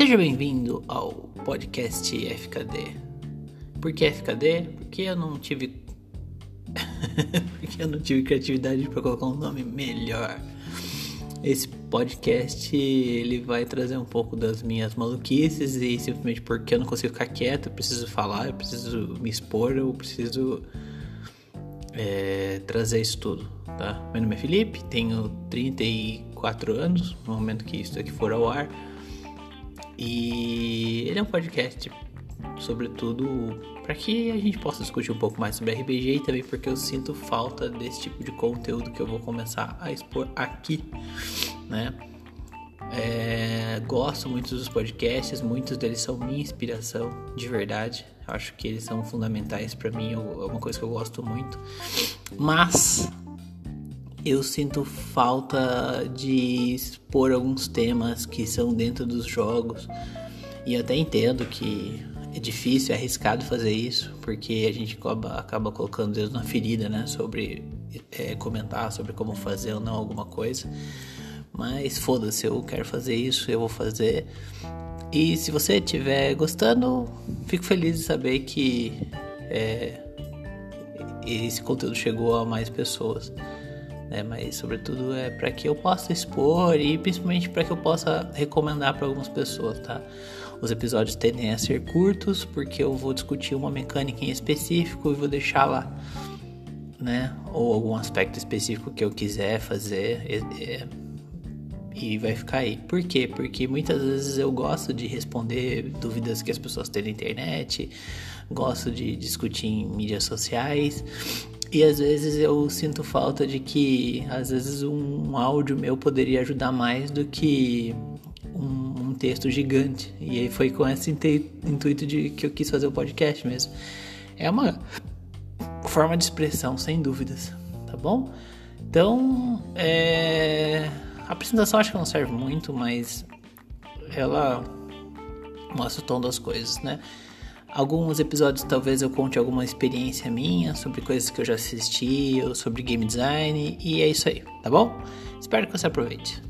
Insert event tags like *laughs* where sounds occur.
Seja bem-vindo ao podcast FKD. Por que FKD? Porque eu não tive. *laughs* Porque eu não tive criatividade para colocar um nome melhor. Esse podcast ele vai trazer um pouco das minhas maluquices e simplesmente porque eu não consigo ficar quieto, eu preciso falar, eu preciso me expor, eu preciso é, trazer isso tudo, tá? Meu nome é Felipe, tenho 34 anos no momento que isso aqui for ao ar. E ele é um podcast, sobretudo, para que a gente possa discutir um pouco mais sobre RPG e também porque eu sinto falta desse tipo de conteúdo que eu vou começar a expor aqui, né? É, gosto muito dos podcasts, muitos deles são minha inspiração, de verdade. Acho que eles são fundamentais para mim, é uma coisa que eu gosto muito. Mas eu sinto falta de expor alguns temas que são dentro dos jogos. E até entendo que é difícil, é arriscado fazer isso, porque a gente acaba, acaba colocando Deus na ferida, né? Sobre é, comentar sobre como fazer ou não alguma coisa. Mas foda-se, eu quero fazer isso, eu vou fazer. E se você estiver gostando, fico feliz de saber que é, esse conteúdo chegou a mais pessoas né? Mas sobretudo é para que eu possa expor e principalmente para que eu possa recomendar para algumas pessoas, tá? Os episódios tendem a ser curtos porque eu vou discutir uma mecânica em específico e vou deixar lá, né? Ou algum aspecto específico que eu quiser fazer. E vai ficar aí. Por quê? Porque muitas vezes eu gosto de responder dúvidas que as pessoas têm na internet, gosto de discutir em mídias sociais e às vezes eu sinto falta de que, às vezes, um áudio meu poderia ajudar mais do que um, um texto gigante. E aí foi com esse intuito de que eu quis fazer o podcast mesmo. É uma forma de expressão, sem dúvidas, tá bom? Então, é... a apresentação acho que não serve muito, mas ela mostra o tom das coisas, né? Alguns episódios talvez eu conte alguma experiência minha sobre coisas que eu já assisti ou sobre game design e é isso aí, tá bom? Espero que você aproveite.